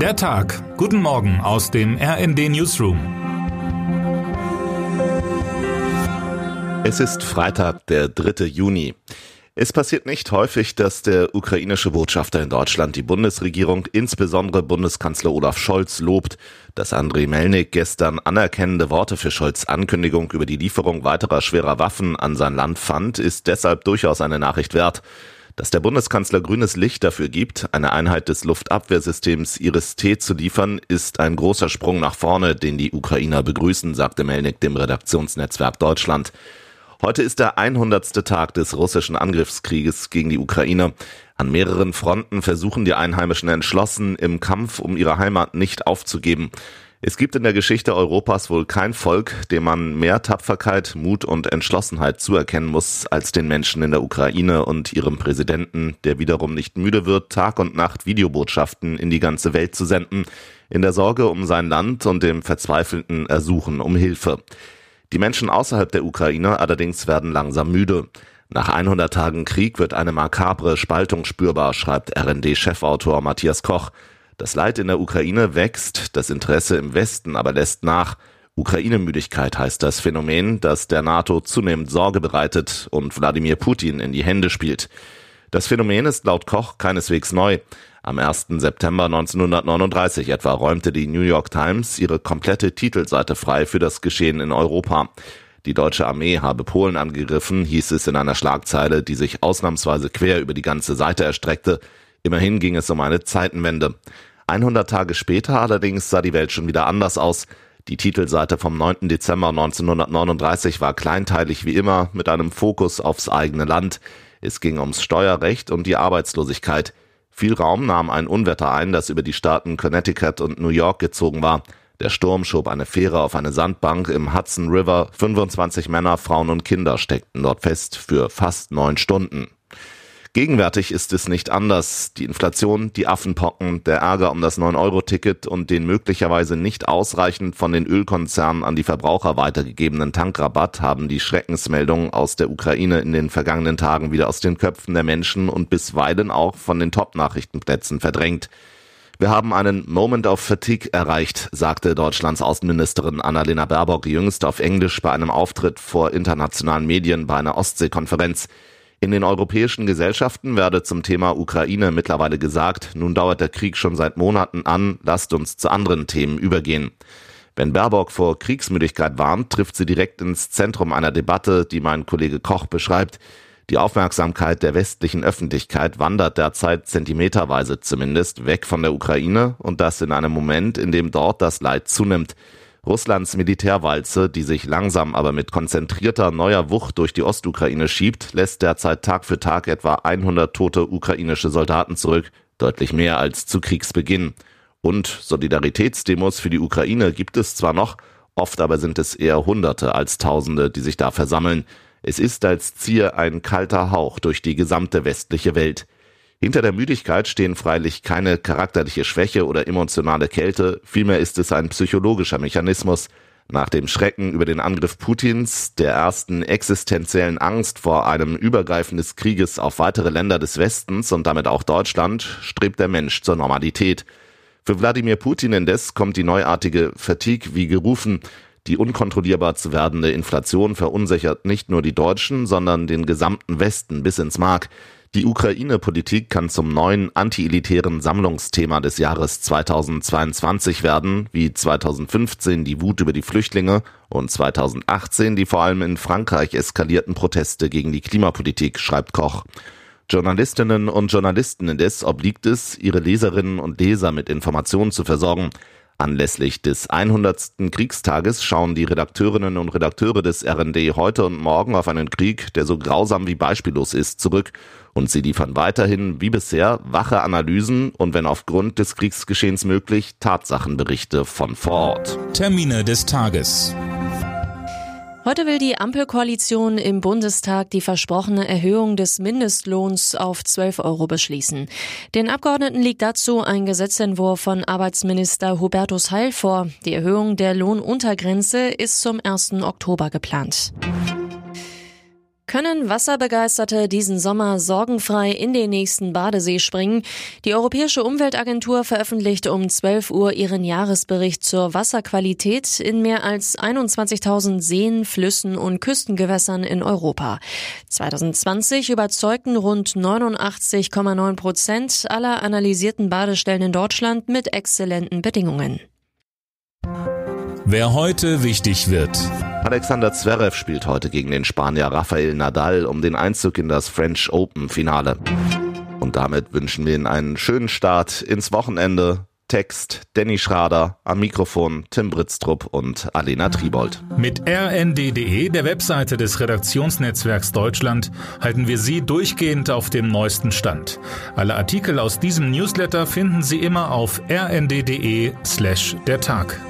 Der Tag. Guten Morgen aus dem RND Newsroom. Es ist Freitag, der 3. Juni. Es passiert nicht häufig, dass der ukrainische Botschafter in Deutschland die Bundesregierung, insbesondere Bundeskanzler Olaf Scholz, lobt. Dass Andrei Melnik gestern anerkennende Worte für Scholz Ankündigung über die Lieferung weiterer schwerer Waffen an sein Land fand, ist deshalb durchaus eine Nachricht wert. Dass der Bundeskanzler grünes Licht dafür gibt, eine Einheit des Luftabwehrsystems Iris-T zu liefern, ist ein großer Sprung nach vorne, den die Ukrainer begrüßen, sagte Melnik dem Redaktionsnetzwerk Deutschland. Heute ist der 100. Tag des russischen Angriffskrieges gegen die Ukraine. An mehreren Fronten versuchen die Einheimischen entschlossen, im Kampf um ihre Heimat nicht aufzugeben. Es gibt in der Geschichte Europas wohl kein Volk, dem man mehr Tapferkeit, Mut und Entschlossenheit zuerkennen muss als den Menschen in der Ukraine und ihrem Präsidenten, der wiederum nicht müde wird, Tag und Nacht Videobotschaften in die ganze Welt zu senden, in der Sorge um sein Land und dem verzweifelten Ersuchen um Hilfe. Die Menschen außerhalb der Ukraine allerdings werden langsam müde. Nach 100 Tagen Krieg wird eine makabre Spaltung spürbar, schreibt RND-Chefautor Matthias Koch. Das Leid in der Ukraine wächst, das Interesse im Westen aber lässt nach. Ukraine-Müdigkeit heißt das Phänomen, das der NATO zunehmend Sorge bereitet und Wladimir Putin in die Hände spielt. Das Phänomen ist laut Koch keineswegs neu. Am 1. September 1939 etwa räumte die New York Times ihre komplette Titelseite frei für das Geschehen in Europa. Die deutsche Armee habe Polen angegriffen, hieß es in einer Schlagzeile, die sich ausnahmsweise quer über die ganze Seite erstreckte. Immerhin ging es um eine Zeitenwende. 100 Tage später allerdings sah die Welt schon wieder anders aus. Die Titelseite vom 9. Dezember 1939 war kleinteilig wie immer mit einem Fokus aufs eigene Land. Es ging ums Steuerrecht und die Arbeitslosigkeit. Viel Raum nahm ein Unwetter ein, das über die Staaten Connecticut und New York gezogen war. Der Sturm schob eine Fähre auf eine Sandbank im Hudson River. 25 Männer, Frauen und Kinder steckten dort fest für fast neun Stunden. Gegenwärtig ist es nicht anders. Die Inflation, die Affenpocken, der Ärger um das 9-Euro-Ticket und den möglicherweise nicht ausreichend von den Ölkonzernen an die Verbraucher weitergegebenen Tankrabatt haben die Schreckensmeldungen aus der Ukraine in den vergangenen Tagen wieder aus den Köpfen der Menschen und bisweilen auch von den Top-Nachrichtenplätzen verdrängt. Wir haben einen Moment of Fatigue erreicht, sagte Deutschlands Außenministerin Annalena Baerbock jüngst auf Englisch bei einem Auftritt vor internationalen Medien bei einer Ostseekonferenz. In den europäischen Gesellschaften werde zum Thema Ukraine mittlerweile gesagt, nun dauert der Krieg schon seit Monaten an, lasst uns zu anderen Themen übergehen. Wenn Baerbock vor Kriegsmüdigkeit warnt, trifft sie direkt ins Zentrum einer Debatte, die mein Kollege Koch beschreibt. Die Aufmerksamkeit der westlichen Öffentlichkeit wandert derzeit zentimeterweise zumindest weg von der Ukraine und das in einem Moment, in dem dort das Leid zunimmt. Russlands Militärwalze, die sich langsam aber mit konzentrierter neuer Wucht durch die Ostukraine schiebt, lässt derzeit Tag für Tag etwa 100 tote ukrainische Soldaten zurück, deutlich mehr als zu Kriegsbeginn. Und Solidaritätsdemos für die Ukraine gibt es zwar noch, oft aber sind es eher Hunderte als Tausende, die sich da versammeln. Es ist, als ziehe ein kalter Hauch durch die gesamte westliche Welt. Hinter der Müdigkeit stehen freilich keine charakterliche Schwäche oder emotionale Kälte, vielmehr ist es ein psychologischer Mechanismus. Nach dem Schrecken über den Angriff Putins, der ersten existenziellen Angst vor einem Übergreifen des Krieges auf weitere Länder des Westens und damit auch Deutschland, strebt der Mensch zur Normalität. Für Wladimir Putin indes kommt die neuartige Fatigue wie gerufen. Die unkontrollierbar zu werdende Inflation verunsichert nicht nur die Deutschen, sondern den gesamten Westen bis ins Mark. Die Ukraine-Politik kann zum neuen anti-elitären Sammlungsthema des Jahres 2022 werden, wie 2015 die Wut über die Flüchtlinge und 2018 die vor allem in Frankreich eskalierten Proteste gegen die Klimapolitik, schreibt Koch. Journalistinnen und Journalisten indes obliegt es, ihre Leserinnen und Leser mit Informationen zu versorgen. Anlässlich des 100. Kriegstages schauen die Redakteurinnen und Redakteure des RND heute und morgen auf einen Krieg, der so grausam wie beispiellos ist, zurück. Und sie liefern weiterhin, wie bisher, wache Analysen und wenn aufgrund des Kriegsgeschehens möglich, Tatsachenberichte von vor Ort. Termine des Tages. Heute will die Ampelkoalition im Bundestag die versprochene Erhöhung des Mindestlohns auf 12 Euro beschließen. Den Abgeordneten liegt dazu ein Gesetzentwurf von Arbeitsminister Hubertus Heil vor. Die Erhöhung der Lohnuntergrenze ist zum 1. Oktober geplant. Können Wasserbegeisterte diesen Sommer sorgenfrei in den nächsten Badesee springen? Die Europäische Umweltagentur veröffentlicht um 12 Uhr ihren Jahresbericht zur Wasserqualität in mehr als 21.000 Seen, Flüssen und Küstengewässern in Europa. 2020 überzeugten rund 89,9 Prozent aller analysierten Badestellen in Deutschland mit exzellenten Bedingungen. Wer heute wichtig wird. Alexander Zverev spielt heute gegen den Spanier Rafael Nadal um den Einzug in das French Open Finale. Und damit wünschen wir Ihnen einen schönen Start ins Wochenende. Text Danny Schrader, am Mikrofon Tim Britztrup und Alena Tribold. Mit rnd.de, der Webseite des Redaktionsnetzwerks Deutschland, halten wir Sie durchgehend auf dem neuesten Stand. Alle Artikel aus diesem Newsletter finden Sie immer auf rnd.de slash der Tag.